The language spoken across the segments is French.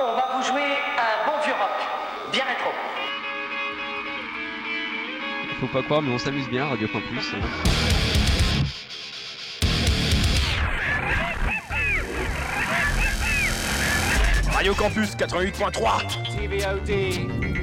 On va vous jouer un bon vieux rock, bien rétro. Faut pas croire, mais on s'amuse bien, Radio Campus. Radio Campus 88.3 TVOD.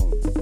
Home.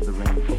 the rain.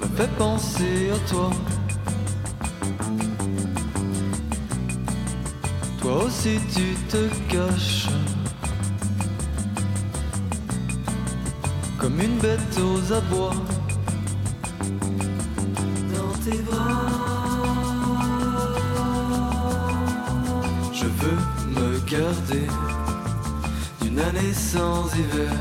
Me fait penser à toi. Toi aussi tu te caches. Comme une bête aux abois sans hiver.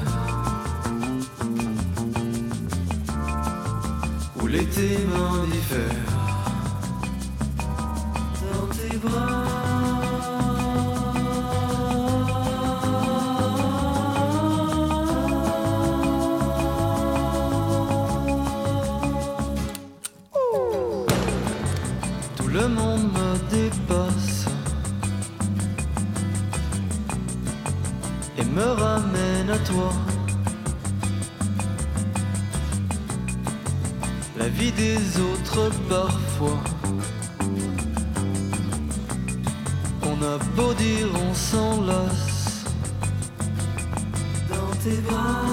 Où l'été m'indiffère dans tes bras. Tout le monde me dépasse me ramène à toi. La vie des autres parfois. On a beau dire on s'enlace dans tes bras.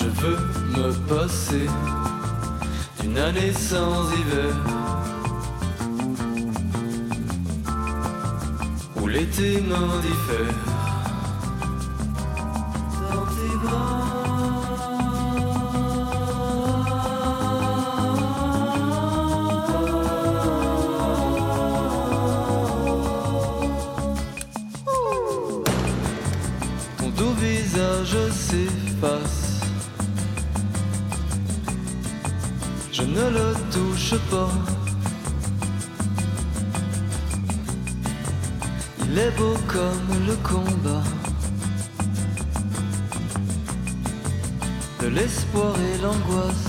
Je veux me passer d'une année sans hiver. Où l'été m'indiffère dans tes bras. Ton doux visage s'efface. Je ne le touche pas. Il est beau comme le combat de l'espoir et l'angoisse.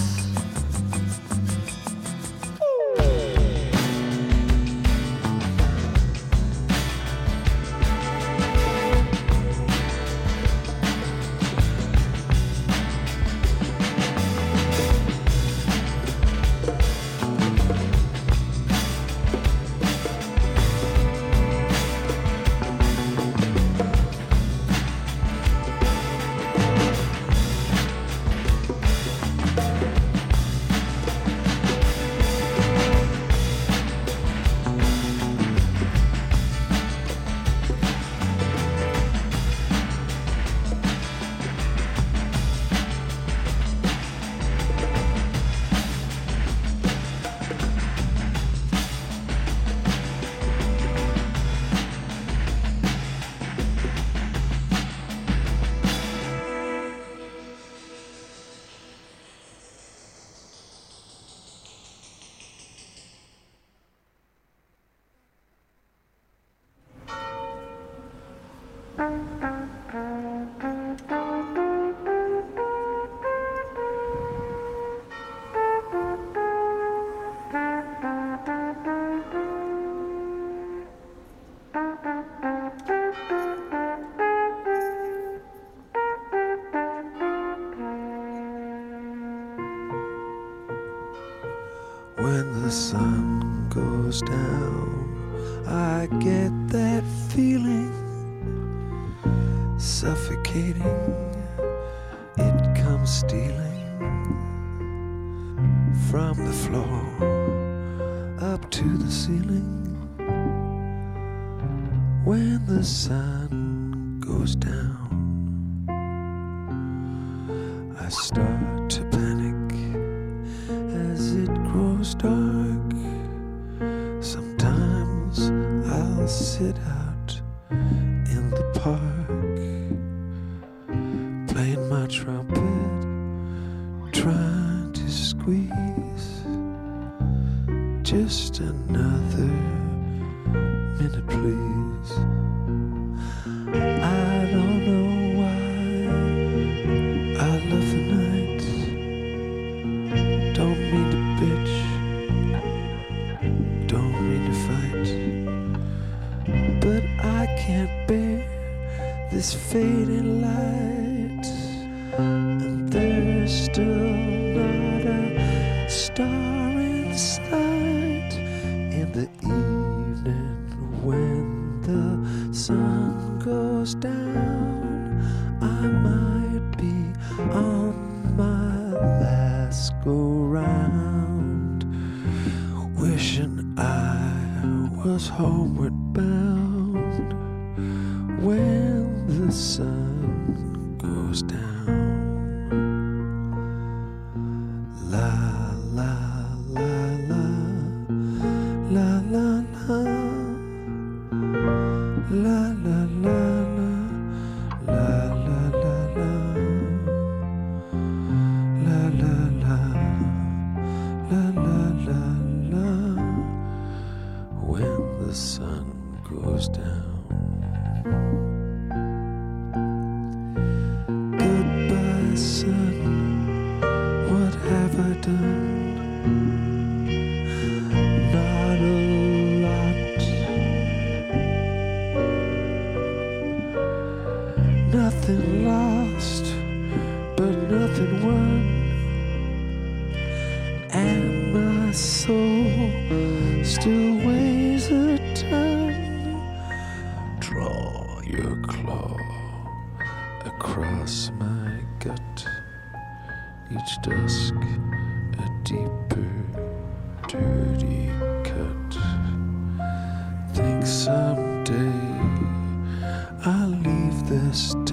faded light. darkness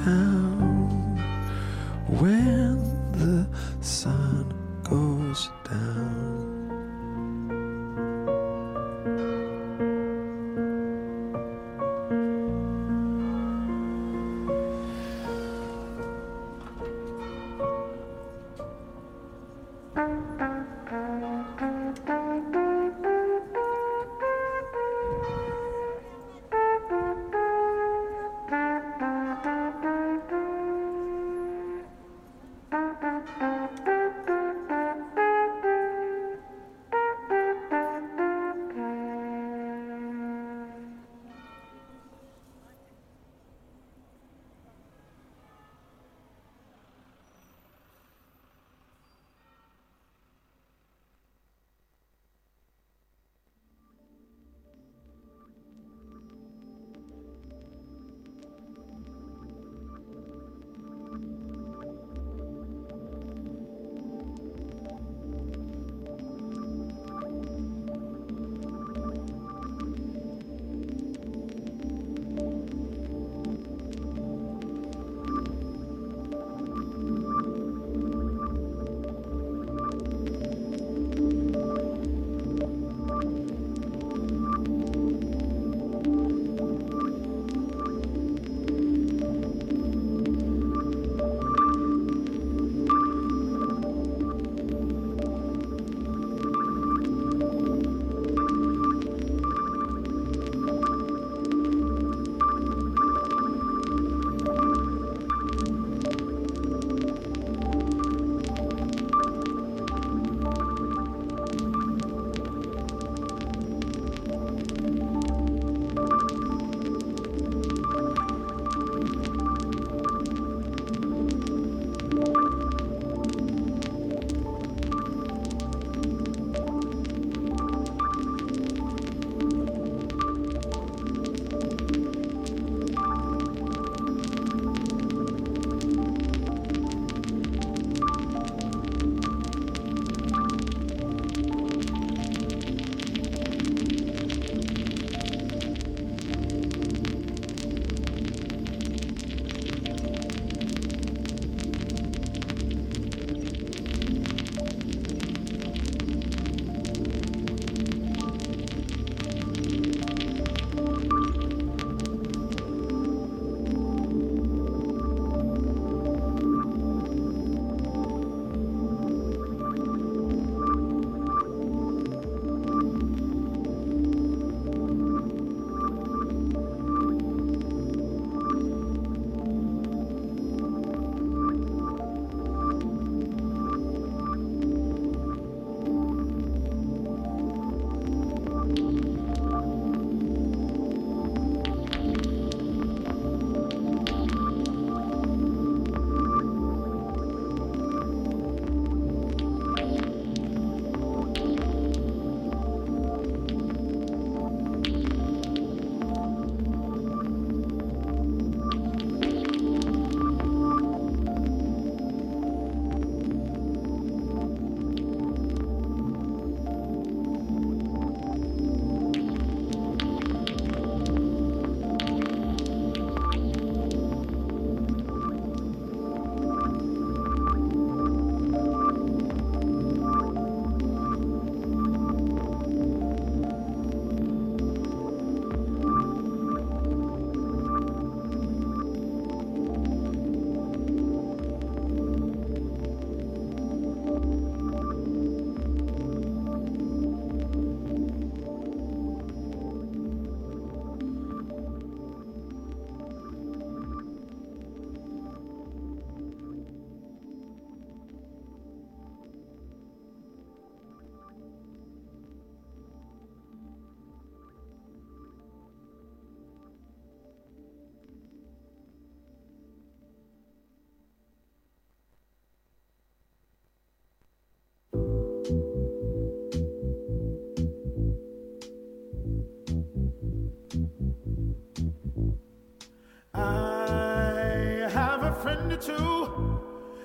me to.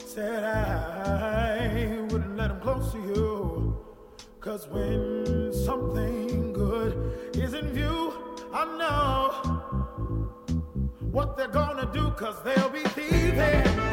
Said I wouldn't let him close to you. Cause when something good is in view, I know what they're gonna do, cause they'll be thieving.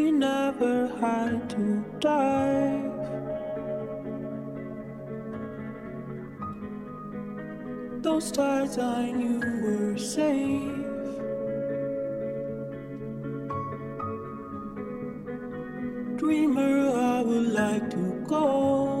we never had to dive. Those times I knew were safe. Dreamer, I would like to go.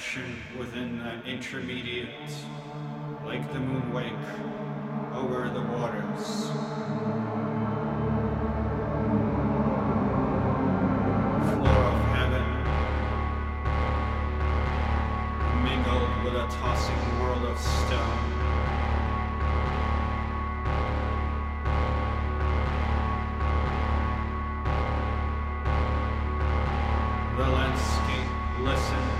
dimension within the intermediate, like the moon wake, over the waters. Floor of heaven, mingled with a tossing world of stone. the landscape listen